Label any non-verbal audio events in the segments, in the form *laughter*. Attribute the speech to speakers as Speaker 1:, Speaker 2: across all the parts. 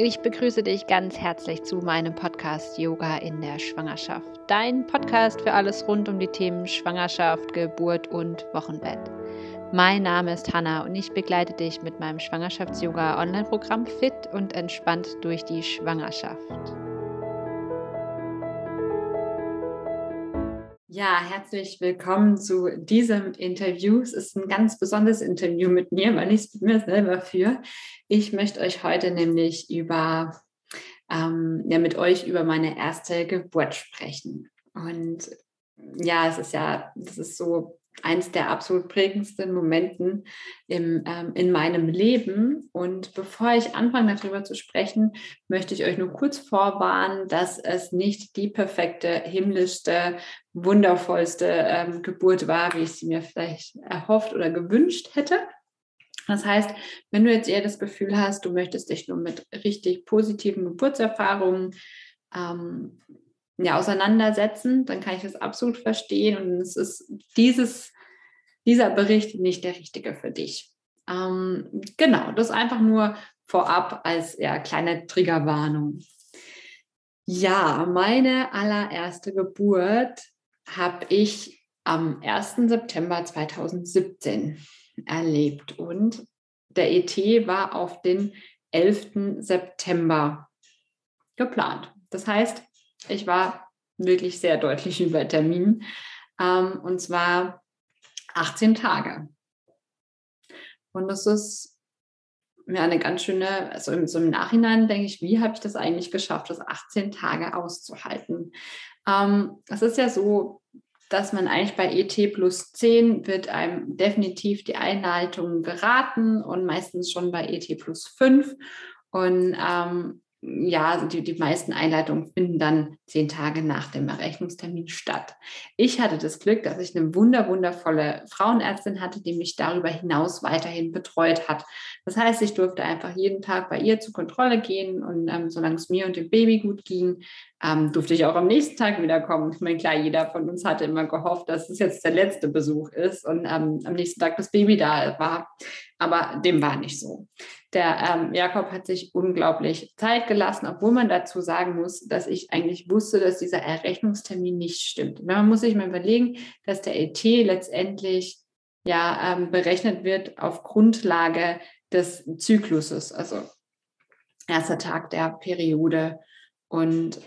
Speaker 1: Ich begrüße dich ganz herzlich zu meinem Podcast Yoga in der Schwangerschaft. Dein Podcast für alles rund um die Themen Schwangerschaft, Geburt und Wochenbett. Mein Name ist Hanna und ich begleite dich mit meinem Schwangerschafts-Yoga Online-Programm Fit und entspannt durch die Schwangerschaft. Ja, herzlich willkommen zu diesem Interview. Es ist ein ganz besonderes Interview mit mir, weil ich es mit mir selber führe. Ich möchte euch heute nämlich über, ähm, ja, mit euch über meine erste Geburt sprechen. Und ja, es ist ja, das ist so eins der absolut prägendsten Momenten im, ähm, in meinem Leben. Und bevor ich anfange, darüber zu sprechen, möchte ich euch nur kurz vorwarnen, dass es nicht die perfekte, himmlischste, wundervollste ähm, Geburt war, wie ich sie mir vielleicht erhofft oder gewünscht hätte. Das heißt, wenn du jetzt eher das Gefühl hast, du möchtest dich nur mit richtig positiven Geburtserfahrungen ähm, ja, auseinandersetzen, dann kann ich das absolut verstehen und es ist dieses, dieser Bericht nicht der richtige für dich. Ähm, genau, das einfach nur vorab als ja, kleine Triggerwarnung. Ja, meine allererste Geburt habe ich am 1. September 2017 erlebt. Und der ET war auf den 11. September geplant. Das heißt, ich war wirklich sehr deutlich *laughs* über Termin. Ähm, und zwar 18 Tage. Und das ist mir eine ganz schöne, also im, so im Nachhinein denke ich, wie habe ich das eigentlich geschafft, das 18 Tage auszuhalten? Ähm, es ist ja so, dass man eigentlich bei ET plus 10 wird einem definitiv die Einleitung geraten und meistens schon bei ET plus 5. Und ähm, ja, die, die meisten Einleitungen finden dann zehn Tage nach dem Errechnungstermin statt. Ich hatte das Glück, dass ich eine wunder, wundervolle Frauenärztin hatte, die mich darüber hinaus weiterhin betreut hat. Das heißt, ich durfte einfach jeden Tag bei ihr zur Kontrolle gehen und ähm, solange es mir und dem Baby gut ging, ähm, durfte ich auch am nächsten Tag wiederkommen. Ich meine, klar, jeder von uns hatte immer gehofft, dass es jetzt der letzte Besuch ist und ähm, am nächsten Tag das Baby da war. Aber dem war nicht so. Der ähm, Jakob hat sich unglaublich Zeit gelassen, obwohl man dazu sagen muss, dass ich eigentlich wusste, dass dieser Errechnungstermin nicht stimmt. Man muss sich mal überlegen, dass der ET letztendlich ja ähm, berechnet wird auf Grundlage des Zykluses, also erster Tag der Periode. Und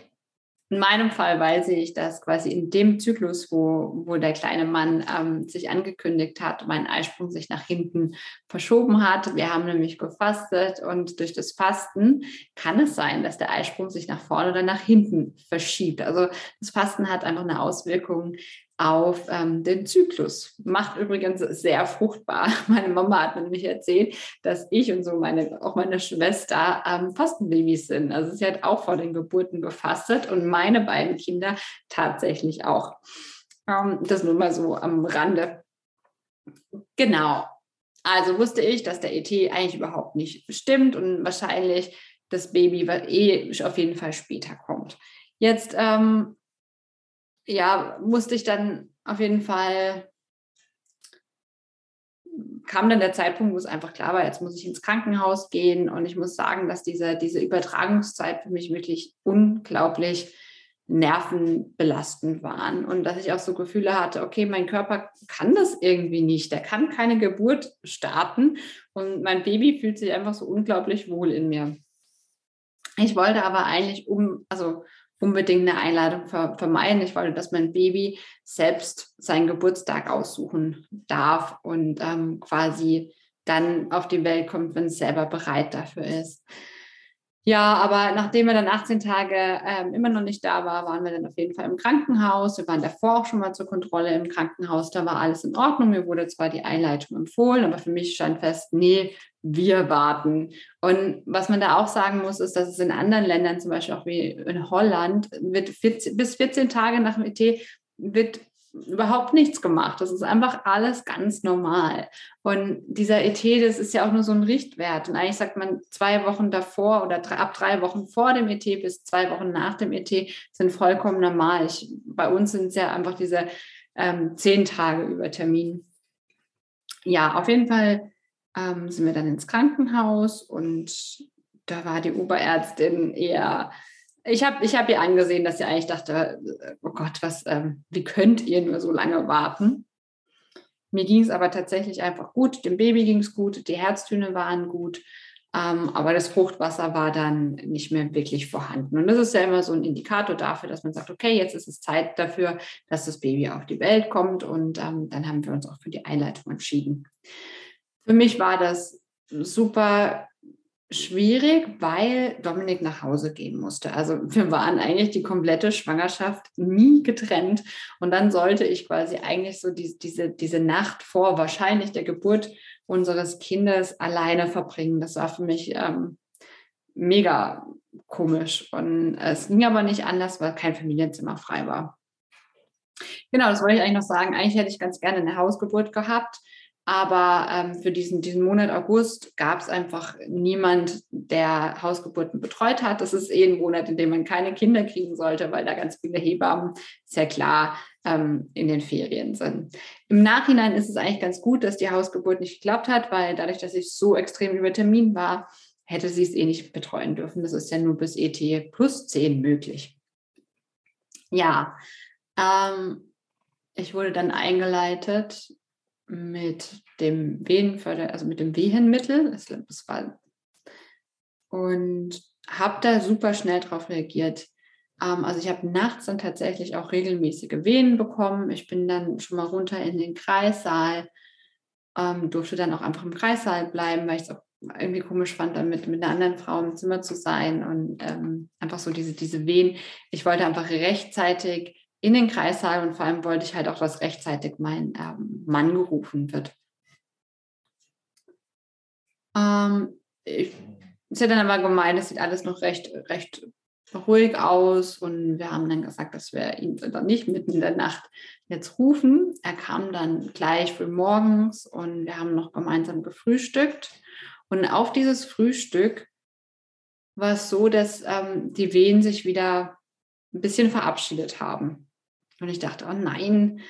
Speaker 1: in meinem Fall weiß ich, dass quasi in dem Zyklus, wo, wo der kleine Mann ähm, sich angekündigt hat, mein Eisprung sich nach hinten verschoben hat. Wir haben nämlich gefastet und durch das Fasten kann es sein, dass der Eisprung sich nach vorne oder nach hinten verschiebt. Also das Fasten hat einfach eine Auswirkung auf ähm, den Zyklus. Macht übrigens sehr fruchtbar. *laughs* Meine Mama hat mir nämlich erzählt, dass ich und so meine, auch meine Schwester ähm, Fastenbabys sind. Also sie hat auch vor den Geburten gefastet und meine beiden Kinder tatsächlich auch. Ähm, das nur mal so am Rande. Genau. Also wusste ich, dass der ET eigentlich überhaupt nicht stimmt und wahrscheinlich das Baby eh auf jeden Fall später kommt. Jetzt ähm, ja, musste ich dann auf jeden Fall, kam dann der Zeitpunkt, wo es einfach klar war, jetzt muss ich ins Krankenhaus gehen. Und ich muss sagen, dass diese, diese Übertragungszeit für mich wirklich unglaublich nervenbelastend waren und dass ich auch so Gefühle hatte, okay, mein Körper kann das irgendwie nicht, der kann keine Geburt starten und mein Baby fühlt sich einfach so unglaublich wohl in mir. Ich wollte aber eigentlich um, also unbedingt eine Einladung vermeiden. Ich wollte, dass mein Baby selbst seinen Geburtstag aussuchen darf und ähm, quasi dann auf die Welt kommt, wenn es selber bereit dafür ist. Ja, aber nachdem er dann 18 Tage ähm, immer noch nicht da war, waren wir dann auf jeden Fall im Krankenhaus. Wir waren davor auch schon mal zur Kontrolle im Krankenhaus. Da war alles in Ordnung. Mir wurde zwar die Einleitung empfohlen, aber für mich stand fest, nee, wir warten. Und was man da auch sagen muss, ist, dass es in anderen Ländern, zum Beispiel auch wie in Holland, wird 14, bis 14 Tage nach dem ET wird überhaupt nichts gemacht. Das ist einfach alles ganz normal. Und dieser ET, das ist ja auch nur so ein Richtwert. Und eigentlich sagt man, zwei Wochen davor oder drei, ab drei Wochen vor dem ET bis zwei Wochen nach dem ET sind vollkommen normal. Ich, bei uns sind es ja einfach diese ähm, zehn Tage über Termin. Ja, auf jeden Fall ähm, sind wir dann ins Krankenhaus und da war die Oberärztin eher, ich habe ich hab ihr angesehen, dass sie eigentlich dachte, oh Gott, was, ähm, wie könnt ihr nur so lange warten? Mir ging es aber tatsächlich einfach gut, dem Baby ging es gut, die Herztöne waren gut, ähm, aber das Fruchtwasser war dann nicht mehr wirklich vorhanden. Und das ist ja immer so ein Indikator dafür, dass man sagt, okay, jetzt ist es Zeit dafür, dass das Baby auf die Welt kommt. Und ähm, dann haben wir uns auch für die Einleitung entschieden. Für mich war das super schwierig, weil Dominik nach Hause gehen musste. Also wir waren eigentlich die komplette Schwangerschaft nie getrennt. Und dann sollte ich quasi eigentlich so die, diese, diese Nacht vor wahrscheinlich der Geburt unseres Kindes alleine verbringen. Das war für mich ähm, mega komisch. Und es ging aber nicht anders, weil kein Familienzimmer frei war. Genau, das wollte ich eigentlich noch sagen. Eigentlich hätte ich ganz gerne eine Hausgeburt gehabt. Aber ähm, für diesen, diesen Monat August gab es einfach niemand, der Hausgeburten betreut hat. Das ist eh ein Monat, in dem man keine Kinder kriegen sollte, weil da ganz viele Hebammen, sehr klar, ähm, in den Ferien sind. Im Nachhinein ist es eigentlich ganz gut, dass die Hausgeburt nicht geklappt hat, weil dadurch, dass ich so extrem über Termin war, hätte sie es eh nicht betreuen dürfen. Das ist ja nur bis ET plus 10 möglich. Ja, ähm, ich wurde dann eingeleitet mit dem Venenförder, also mit dem Wehenmittel. Das war, und habe da super schnell darauf reagiert. Ähm, also ich habe nachts dann tatsächlich auch regelmäßige Wehen bekommen. Ich bin dann schon mal runter in den Kreissaal, ähm, durfte dann auch einfach im Kreissaal bleiben, weil ich es auch irgendwie komisch fand, dann mit, mit einer anderen Frau im Zimmer zu sein und ähm, einfach so diese, diese Wehen. Ich wollte einfach rechtzeitig in den Kreissaal und vor allem wollte ich halt auch, dass rechtzeitig mein ähm, Mann gerufen wird. Ähm, ich, ist ja dann aber gemeint, es sieht alles noch recht, recht ruhig aus und wir haben dann gesagt, dass wir ihn dann nicht mitten in der Nacht jetzt rufen. Er kam dann gleich früh morgens und wir haben noch gemeinsam gefrühstückt. Und auf dieses Frühstück war es so, dass ähm, die Wehen sich wieder ein bisschen verabschiedet haben. Und ich dachte, oh nein,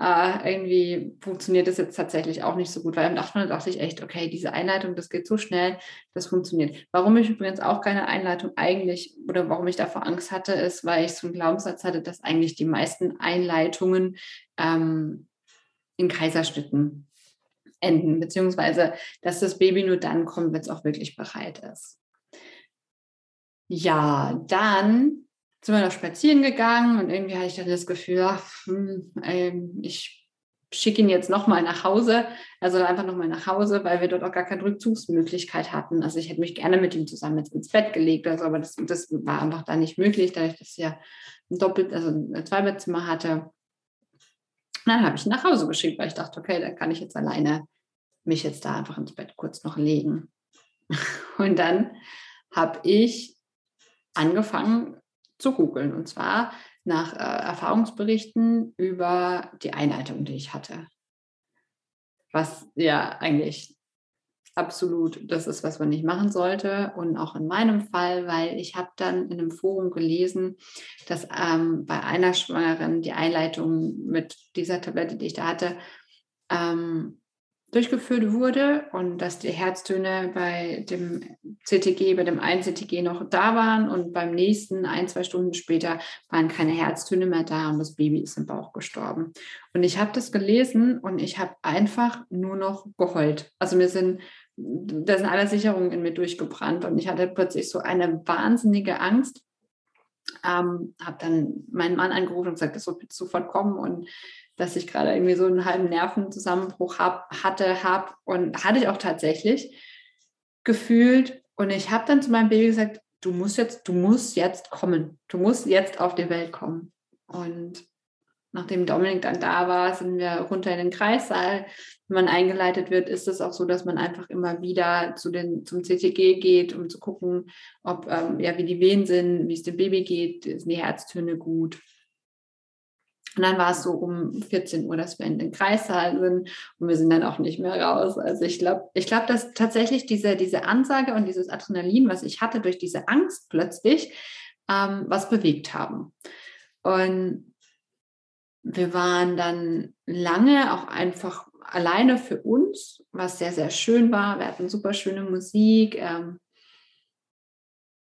Speaker 1: äh, irgendwie funktioniert das jetzt tatsächlich auch nicht so gut, weil im Nachhinein dachte ich echt, okay, diese Einleitung, das geht so schnell, das funktioniert. Warum ich übrigens auch keine Einleitung eigentlich oder warum ich davor Angst hatte, ist, weil ich so einen Glaubenssatz hatte, dass eigentlich die meisten Einleitungen ähm, in Kaiserschnitten enden, beziehungsweise dass das Baby nur dann kommt, wenn es auch wirklich bereit ist. Ja, dann sind wir noch spazieren gegangen und irgendwie hatte ich dann das Gefühl, ach, hm, ähm, ich schicke ihn jetzt nochmal nach Hause, also einfach nochmal nach Hause, weil wir dort auch gar keine Rückzugsmöglichkeit hatten. Also ich hätte mich gerne mit ihm zusammen ins Bett gelegt, also, aber das, das war einfach da nicht möglich, dass ich ja ein Doppelt-, also ein Zweibettzimmer hatte. Dann habe ich ihn nach Hause geschickt, weil ich dachte, okay, dann kann ich jetzt alleine mich jetzt da einfach ins Bett kurz noch legen. *laughs* Und dann habe ich angefangen, zu googeln. Und zwar nach äh, Erfahrungsberichten über die Einleitung, die ich hatte. Was ja eigentlich absolut das ist, was man nicht machen sollte. Und auch in meinem Fall, weil ich habe dann in einem Forum gelesen, dass ähm, bei einer Schwangeren die Einleitung mit dieser Tablette, die ich da hatte, ähm, durchgeführt wurde und dass die Herztöne bei dem CTG, bei dem einen CTG noch da waren und beim nächsten, ein, zwei Stunden später, waren keine Herztöne mehr da und das Baby ist im Bauch gestorben. Und ich habe das gelesen und ich habe einfach nur noch geheult. Also mir sind, da sind alle Sicherungen in mir durchgebrannt und ich hatte plötzlich so eine wahnsinnige Angst. Ähm, habe dann meinen Mann angerufen und gesagt, das wird sofort kommen und dass ich gerade irgendwie so einen halben Nervenzusammenbruch hab, hatte, habe und hatte ich auch tatsächlich gefühlt. Und ich habe dann zu meinem Baby gesagt, du musst jetzt, du musst jetzt kommen. Du musst jetzt auf die Welt kommen. Und nachdem Dominik dann da war, sind wir runter in den Kreissaal. Wenn man eingeleitet wird, ist es auch so, dass man einfach immer wieder zu den, zum CTG geht, um zu gucken, ob, ähm, ja, wie die Wehen sind, wie es dem Baby geht, sind die Herztöne gut. Und dann war es so um 14 Uhr, dass wir in den Kreissaal sind und wir sind dann auch nicht mehr raus. Also ich glaube, ich glaube, dass tatsächlich diese, diese Ansage und dieses Adrenalin, was ich hatte durch diese Angst plötzlich, ähm, was bewegt haben. Und wir waren dann lange auch einfach alleine für uns, was sehr, sehr schön war. Wir hatten super schöne Musik. Ähm,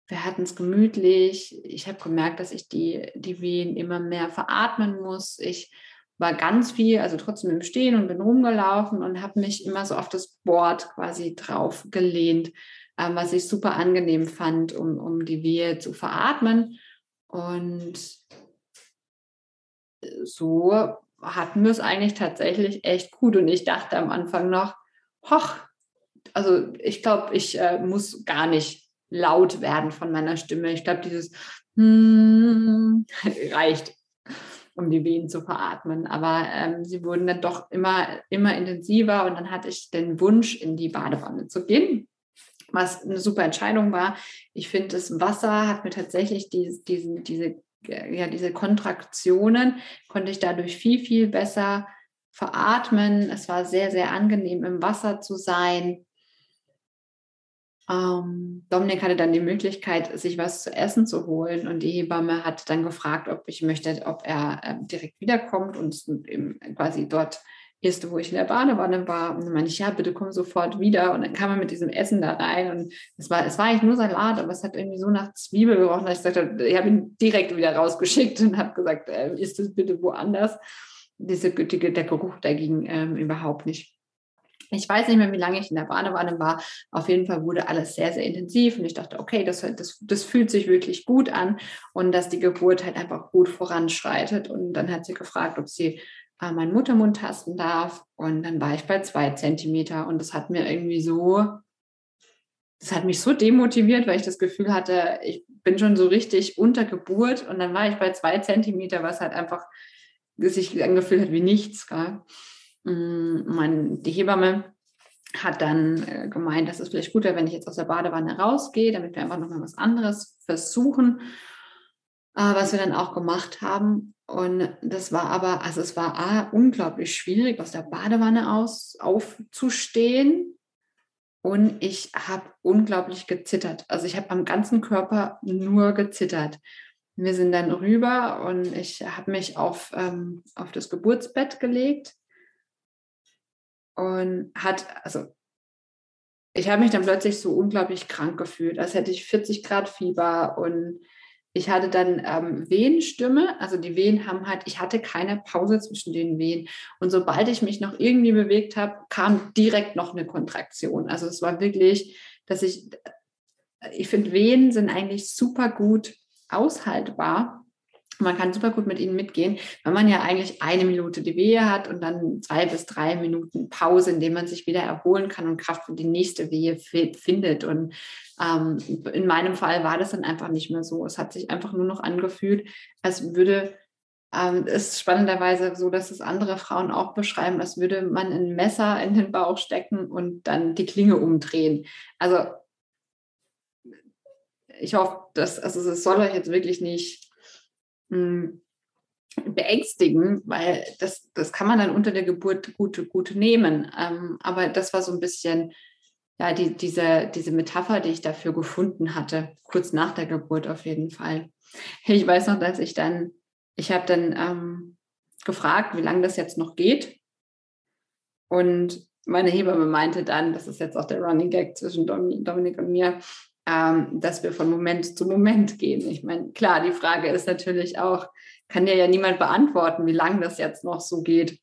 Speaker 1: wir hatten es gemütlich. Ich habe gemerkt, dass ich die, die Wehen immer mehr veratmen muss. Ich war ganz viel, also trotzdem im Stehen und bin rumgelaufen und habe mich immer so auf das Board quasi drauf gelehnt, ähm, was ich super angenehm fand, um, um die Wehe zu veratmen. Und so hatten wir es eigentlich tatsächlich echt gut. Und ich dachte am Anfang noch, hoch, also ich glaube, ich äh, muss gar nicht laut werden von meiner Stimme. Ich glaube, dieses hmm *laughs* reicht, um die Wehen zu veratmen. Aber ähm, sie wurden dann doch immer, immer intensiver und dann hatte ich den Wunsch, in die Badewanne zu gehen. Was eine super Entscheidung war. Ich finde, das Wasser hat mir tatsächlich die, diesen, diese, ja, diese Kontraktionen, konnte ich dadurch viel, viel besser veratmen. Es war sehr, sehr angenehm, im Wasser zu sein. Ähm, Dominik hatte dann die Möglichkeit, sich was zu essen zu holen und die Hebamme hat dann gefragt, ob ich möchte, ob er äh, direkt wiederkommt und eben quasi dort ist, wo ich in der Badewanne war. Und dann meinte ich, ja, bitte komm sofort wieder. Und dann kam er mit diesem Essen da rein und es war, es war eigentlich nur Salat, aber es hat irgendwie so nach Zwiebel gerochen, dass ich sagte, ich habe ihn direkt wieder rausgeschickt und habe gesagt, äh, isst es bitte woanders. Diese, die, der Geruch, der ging ähm, überhaupt nicht. Ich weiß nicht mehr, wie lange ich in der Badewanne war. Auf jeden Fall wurde alles sehr, sehr intensiv und ich dachte, okay, das, das, das fühlt sich wirklich gut an und dass die Geburt halt einfach gut voranschreitet. Und dann hat sie gefragt, ob sie äh, meinen Muttermund tasten darf. Und dann war ich bei zwei Zentimeter und das hat mir irgendwie so, das hat mich so demotiviert, weil ich das Gefühl hatte, ich bin schon so richtig unter Geburt und dann war ich bei zwei Zentimeter, was halt einfach sich angefühlt hat wie nichts. Gell? Mm, mein, die Hebamme hat dann äh, gemeint, dass es vielleicht gut wäre, wenn ich jetzt aus der Badewanne rausgehe, damit wir einfach nochmal was anderes versuchen, äh, was wir dann auch gemacht haben. Und das war aber, also es war A, unglaublich schwierig, aus der Badewanne aus aufzustehen. Und ich habe unglaublich gezittert. Also ich habe am ganzen Körper nur gezittert. Wir sind dann rüber und ich habe mich auf, ähm, auf das Geburtsbett gelegt und hat, also ich habe mich dann plötzlich so unglaublich krank gefühlt, als hätte ich 40 Grad Fieber und ich hatte dann ähm, Wehenstimme, also die Wehen haben halt, ich hatte keine Pause zwischen den Wehen. Und sobald ich mich noch irgendwie bewegt habe, kam direkt noch eine Kontraktion. Also es war wirklich, dass ich, ich finde Wehen sind eigentlich super gut aushaltbar man kann super gut mit ihnen mitgehen, weil man ja eigentlich eine Minute die Wehe hat und dann zwei bis drei Minuten Pause, in dem man sich wieder erholen kann und Kraft für die nächste Wehe findet. Und ähm, in meinem Fall war das dann einfach nicht mehr so. Es hat sich einfach nur noch angefühlt, als würde ähm, spannenderweise so, dass es andere Frauen auch beschreiben, als würde man ein Messer in den Bauch stecken und dann die Klinge umdrehen. Also ich hoffe, dass, also es soll euch jetzt wirklich nicht beängstigen, weil das, das kann man dann unter der Geburt gut, gut nehmen. Ähm, aber das war so ein bisschen ja, die, diese, diese Metapher, die ich dafür gefunden hatte, kurz nach der Geburt auf jeden Fall. Ich weiß noch, dass ich dann, ich habe dann ähm, gefragt, wie lange das jetzt noch geht. Und meine Hebamme meinte dann, das ist jetzt auch der Running Gag zwischen Dominik und mir, ähm, dass wir von Moment zu Moment gehen. Ich meine, klar, die Frage ist natürlich auch, kann dir ja niemand beantworten, wie lange das jetzt noch so geht.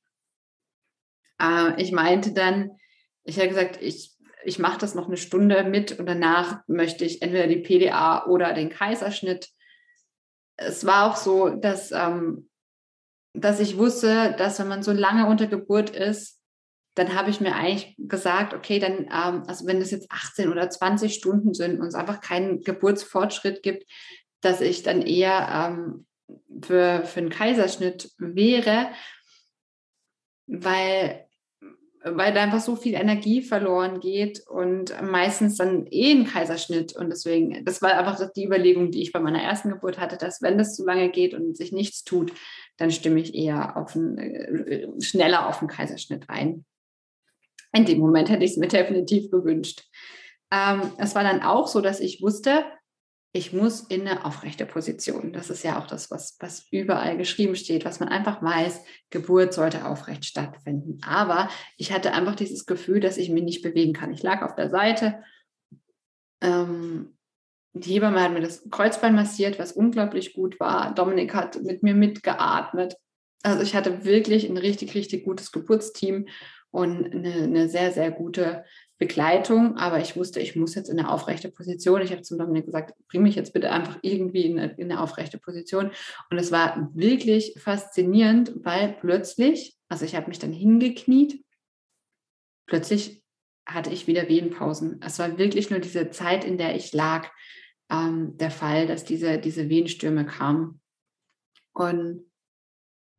Speaker 1: Äh, ich meinte dann, ich habe gesagt, ich, ich mache das noch eine Stunde mit und danach möchte ich entweder die PDA oder den Kaiserschnitt. Es war auch so, dass, ähm, dass ich wusste, dass wenn man so lange unter Geburt ist, dann habe ich mir eigentlich gesagt, okay, dann, ähm, also wenn es jetzt 18 oder 20 Stunden sind und es einfach keinen Geburtsfortschritt gibt, dass ich dann eher ähm, für, für einen Kaiserschnitt wäre, weil, weil da einfach so viel Energie verloren geht und meistens dann eh ein Kaiserschnitt. Und deswegen, das war einfach die Überlegung, die ich bei meiner ersten Geburt hatte, dass wenn das zu lange geht und sich nichts tut, dann stimme ich eher auf einen, äh, schneller auf einen Kaiserschnitt ein in dem Moment hätte ich es mir definitiv gewünscht. Ähm, es war dann auch so, dass ich wusste, ich muss in eine aufrechte Position. Das ist ja auch das, was, was überall geschrieben steht, was man einfach weiß, Geburt sollte aufrecht stattfinden. Aber ich hatte einfach dieses Gefühl, dass ich mich nicht bewegen kann. Ich lag auf der Seite. Ähm, die Hebamme hat mir das Kreuzbein massiert, was unglaublich gut war. Dominik hat mit mir mitgeatmet. Also ich hatte wirklich ein richtig, richtig gutes Geburtsteam und eine, eine sehr, sehr gute Begleitung. Aber ich wusste, ich muss jetzt in eine aufrechte Position. Ich habe zum Dominik gesagt, bring mich jetzt bitte einfach irgendwie in eine, in eine aufrechte Position. Und es war wirklich faszinierend, weil plötzlich, also ich habe mich dann hingekniet, plötzlich hatte ich wieder Wehenpausen. Es war wirklich nur diese Zeit, in der ich lag ähm, der Fall, dass diese, diese Wehenstürme kamen. Und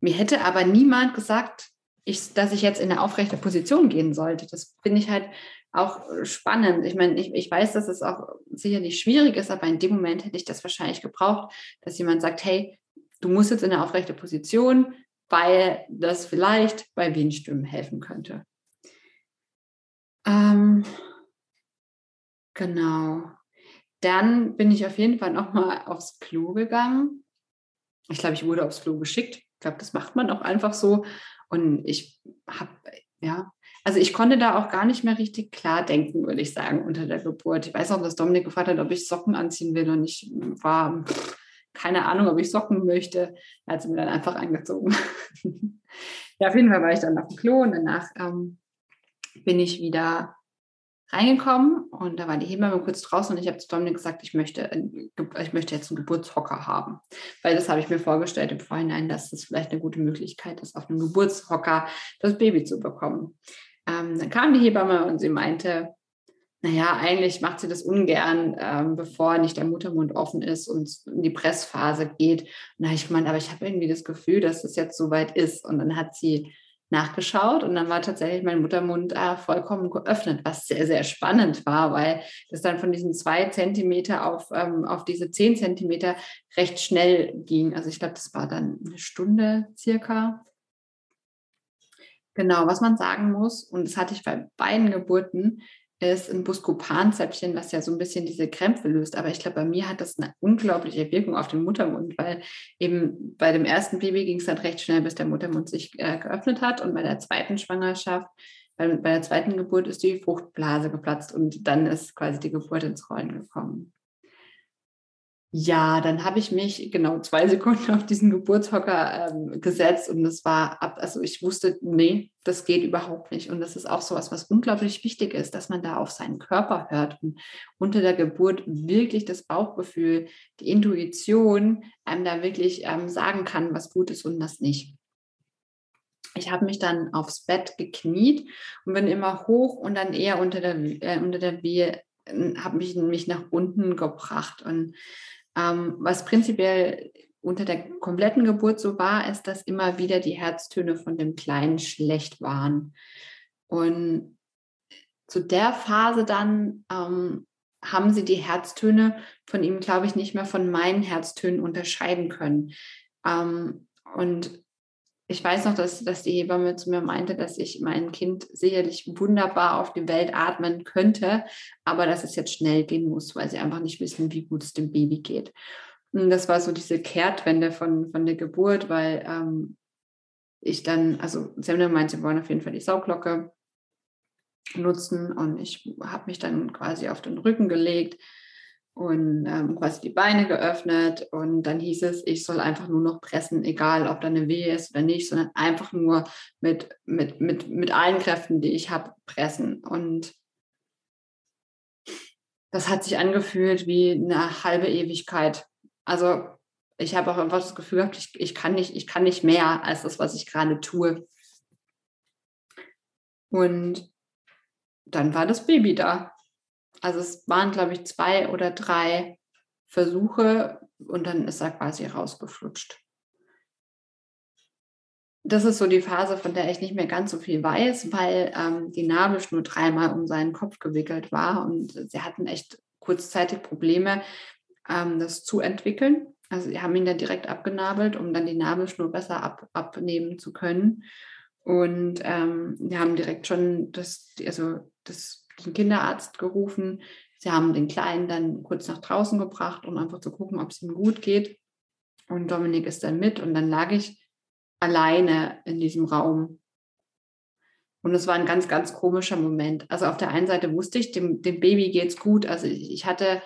Speaker 1: mir hätte aber niemand gesagt, ich, dass ich jetzt in eine aufrechte Position gehen sollte. Das finde ich halt auch spannend. Ich meine, ich, ich weiß, dass es auch sicherlich schwierig ist, aber in dem Moment hätte ich das wahrscheinlich gebraucht, dass jemand sagt, hey, du musst jetzt in eine aufrechte Position, weil das vielleicht bei Wehenstimmen helfen könnte. Ähm, genau. Dann bin ich auf jeden Fall nochmal aufs Klo gegangen. Ich glaube, ich wurde aufs Klo geschickt. Ich glaube, das macht man auch einfach so. Und ich habe, ja, also ich konnte da auch gar nicht mehr richtig klar denken, würde ich sagen, unter der Geburt. Ich weiß auch, dass Dominik gefragt hat, ob ich Socken anziehen will. Und ich war, keine Ahnung, ob ich Socken möchte. Er hat sie mir dann einfach angezogen. *laughs* ja, auf jeden Fall war ich dann auf dem Klo und danach ähm, bin ich wieder reingekommen und da war die Hebamme kurz draußen und ich habe zu Dominik gesagt, ich möchte, ich möchte jetzt einen Geburtshocker haben. Weil das habe ich mir vorgestellt im Vorhinein, dass das vielleicht eine gute Möglichkeit ist, auf einem Geburtshocker das Baby zu bekommen. Ähm, dann kam die Hebamme und sie meinte, naja, eigentlich macht sie das ungern, ähm, bevor nicht der Muttermund offen ist und in die Pressphase geht. Habe ich gemeint, aber ich habe irgendwie das Gefühl, dass es jetzt soweit ist. Und dann hat sie nachgeschaut und dann war tatsächlich mein Muttermund äh, vollkommen geöffnet, was sehr, sehr spannend war, weil das dann von diesen zwei Zentimeter auf, ähm, auf diese zehn Zentimeter recht schnell ging. Also ich glaube, das war dann eine Stunde circa. Genau, was man sagen muss, und das hatte ich bei beiden Geburten, ist ein Buscopan-Zäpfchen, was ja so ein bisschen diese Krämpfe löst. Aber ich glaube, bei mir hat das eine unglaubliche Wirkung auf den Muttermund, weil eben bei dem ersten Baby ging es dann recht schnell, bis der Muttermund sich äh, geöffnet hat. Und bei der zweiten Schwangerschaft, bei, bei der zweiten Geburt ist die Fruchtblase geplatzt und dann ist quasi die Geburt ins Rollen gekommen. Ja, dann habe ich mich genau zwei *laughs* Sekunden auf diesen Geburtshocker ähm, gesetzt und es war ab, also ich wusste, nee, das geht überhaupt nicht. Und das ist auch so was, was unglaublich wichtig ist, dass man da auf seinen Körper hört und unter der Geburt wirklich das Bauchgefühl, die Intuition einem da wirklich ähm, sagen kann, was gut ist und was nicht. Ich habe mich dann aufs Bett gekniet und bin immer hoch und dann eher unter der, äh, unter der Wehe, habe mich, mich nach unten gebracht und ähm, was prinzipiell unter der kompletten Geburt so war, ist, dass immer wieder die Herztöne von dem Kleinen schlecht waren. Und zu der Phase dann ähm, haben sie die Herztöne von ihm, glaube ich, nicht mehr von meinen Herztönen unterscheiden können. Ähm, und ich weiß noch, dass, dass die Hebamme zu mir meinte, dass ich mein Kind sicherlich wunderbar auf die Welt atmen könnte, aber dass es jetzt schnell gehen muss, weil sie einfach nicht wissen, wie gut es dem Baby geht. Und das war so diese Kehrtwende von, von der Geburt, weil ähm, ich dann, also Semler meinte, sie wollen auf jeden Fall die Sauglocke nutzen und ich habe mich dann quasi auf den Rücken gelegt und ähm, quasi die Beine geöffnet und dann hieß es, ich soll einfach nur noch pressen, egal ob da eine Wehe ist oder nicht, sondern einfach nur mit, mit, mit, mit allen Kräften, die ich habe, pressen. Und das hat sich angefühlt wie eine halbe Ewigkeit. Also ich habe auch einfach das Gefühl gehabt, ich, ich, kann nicht, ich kann nicht mehr als das, was ich gerade tue. Und dann war das Baby da. Also es waren, glaube ich, zwei oder drei Versuche und dann ist er quasi rausgeflutscht. Das ist so die Phase, von der ich nicht mehr ganz so viel weiß, weil ähm, die Nabelschnur dreimal um seinen Kopf gewickelt war und sie hatten echt kurzzeitig Probleme, ähm, das zu entwickeln. Also sie haben ihn dann direkt abgenabelt, um dann die Nabelschnur besser ab, abnehmen zu können. Und ähm, wir haben direkt schon das, also das den Kinderarzt gerufen. Sie haben den Kleinen dann kurz nach draußen gebracht, um einfach zu gucken, ob es ihm gut geht. Und Dominik ist dann mit und dann lag ich alleine in diesem Raum. Und es war ein ganz, ganz komischer Moment. Also auf der einen Seite wusste ich, dem, dem Baby es gut. Also ich, ich hatte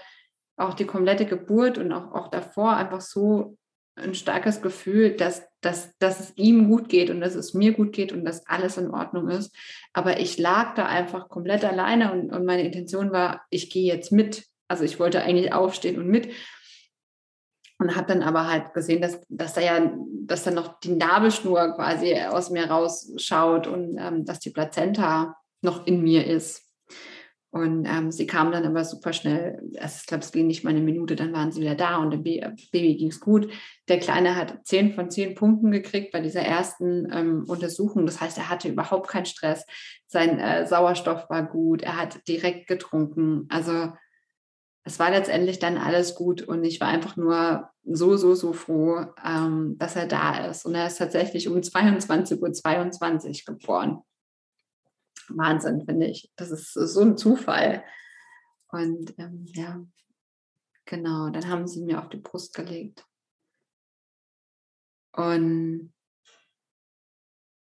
Speaker 1: auch die komplette Geburt und auch, auch davor einfach so ein starkes Gefühl, dass, dass, dass es ihm gut geht und dass es mir gut geht und dass alles in Ordnung ist. Aber ich lag da einfach komplett alleine und, und meine Intention war, ich gehe jetzt mit. Also ich wollte eigentlich aufstehen und mit. Und habe dann aber halt gesehen, dass, dass da ja, dass da noch die Nabelschnur quasi aus mir rausschaut und ähm, dass die Plazenta noch in mir ist. Und ähm, sie kam dann aber super schnell, also ich glaube, es ging nicht mal eine Minute, dann waren sie wieder da und dem Baby, ging es gut. Der Kleine hat zehn von zehn Punkten gekriegt bei dieser ersten ähm, Untersuchung. Das heißt, er hatte überhaupt keinen Stress. Sein äh, Sauerstoff war gut, er hat direkt getrunken. Also es war letztendlich dann alles gut und ich war einfach nur so, so, so froh, ähm, dass er da ist. Und er ist tatsächlich um 22.22 Uhr 22 geboren. Wahnsinn, finde ich. Das ist so ein Zufall. Und ähm, ja, genau, dann haben sie mir auf die Brust gelegt. Und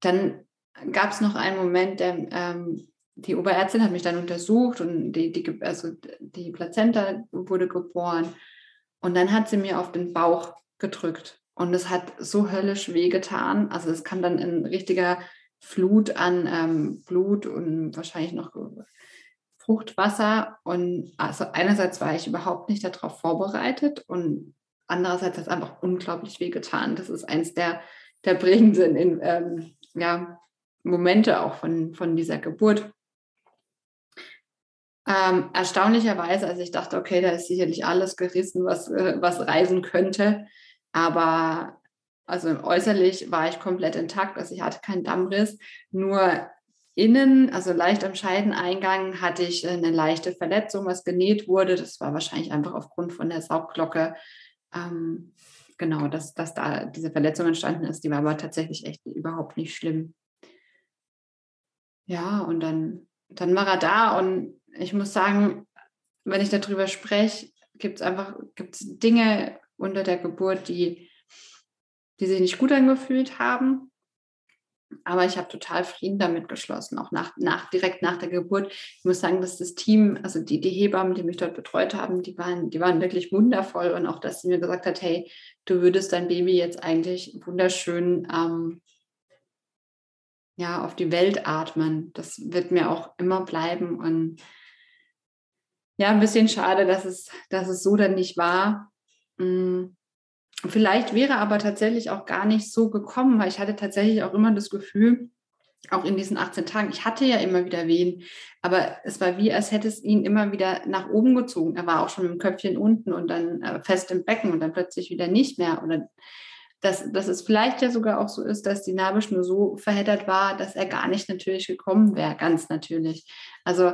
Speaker 1: dann gab es noch einen Moment, der, ähm, die Oberärztin hat mich dann untersucht und die, die, also die Plazenta wurde geboren. Und dann hat sie mir auf den Bauch gedrückt. Und es hat so höllisch wehgetan. Also es kam dann ein richtiger Flut an ähm, Blut und wahrscheinlich noch Fruchtwasser. Und also einerseits war ich überhaupt nicht darauf vorbereitet und andererseits hat es einfach unglaublich wehgetan. Das ist eins der, der prägenden in, ähm, ja, Momente auch von, von dieser Geburt. Ähm, erstaunlicherweise, also ich dachte, okay, da ist sicherlich alles gerissen, was, äh, was reisen könnte. Aber also äußerlich war ich komplett intakt, also ich hatte keinen Dammriss, nur innen, also leicht am Scheideneingang, hatte ich eine leichte Verletzung, was genäht wurde. Das war wahrscheinlich einfach aufgrund von der Saugglocke. Ähm, genau, dass, dass da diese Verletzung entstanden ist. Die war aber tatsächlich echt überhaupt nicht schlimm. Ja, und dann, dann war er da und ich muss sagen, wenn ich darüber spreche, gibt es einfach gibt's Dinge unter der Geburt, die die sich nicht gut angefühlt haben. Aber ich habe total Frieden damit geschlossen, auch nach, nach, direkt nach der Geburt. Ich muss sagen, dass das Team, also die, die Hebammen, die mich dort betreut haben, die waren, die waren wirklich wundervoll. Und auch, dass sie mir gesagt hat, hey, du würdest dein Baby jetzt eigentlich wunderschön ähm, ja, auf die Welt atmen. Das wird mir auch immer bleiben. Und ja, ein bisschen schade, dass es, dass es so dann nicht war. Mm. Vielleicht wäre aber tatsächlich auch gar nicht so gekommen, weil ich hatte tatsächlich auch immer das Gefühl, auch in diesen 18 Tagen, ich hatte ja immer wieder Wehen, aber es war wie, als hätte es ihn immer wieder nach oben gezogen. Er war auch schon mit dem Köpfchen unten und dann äh, fest im Becken und dann plötzlich wieder nicht mehr. Oder dass, dass es vielleicht ja sogar auch so ist, dass die Nabelschnur so verheddert war, dass er gar nicht natürlich gekommen wäre, ganz natürlich. Also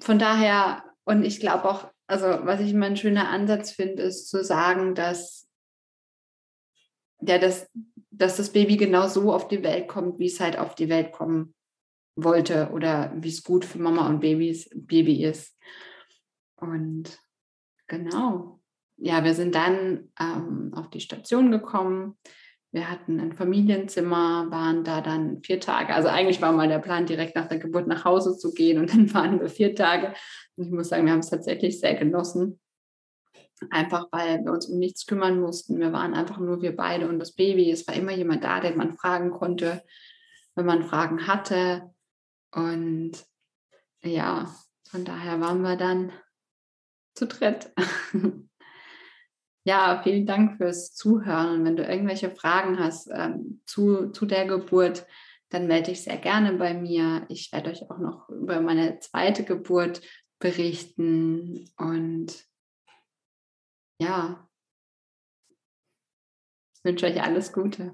Speaker 1: von daher, und ich glaube auch, also was ich immer ein schöner Ansatz finde, ist zu sagen, dass, ja, dass, dass das Baby genau so auf die Welt kommt, wie es halt auf die Welt kommen wollte oder wie es gut für Mama und Babys, Baby ist. Und genau. Ja, wir sind dann ähm, auf die Station gekommen. Wir hatten ein Familienzimmer, waren da dann vier Tage. Also eigentlich war mal der Plan, direkt nach der Geburt nach Hause zu gehen und *laughs* dann waren wir vier Tage. Und ich muss sagen, wir haben es tatsächlich sehr genossen. Einfach weil wir uns um nichts kümmern mussten. Wir waren einfach nur wir beide und das Baby. Es war immer jemand da, den man fragen konnte, wenn man Fragen hatte. Und ja, von daher waren wir dann zu dritt. *laughs* Ja, vielen Dank fürs Zuhören. Und wenn du irgendwelche Fragen hast ähm, zu, zu der Geburt, dann melde dich sehr gerne bei mir. Ich werde euch auch noch über meine zweite Geburt berichten. Und ja, ich wünsche euch alles Gute.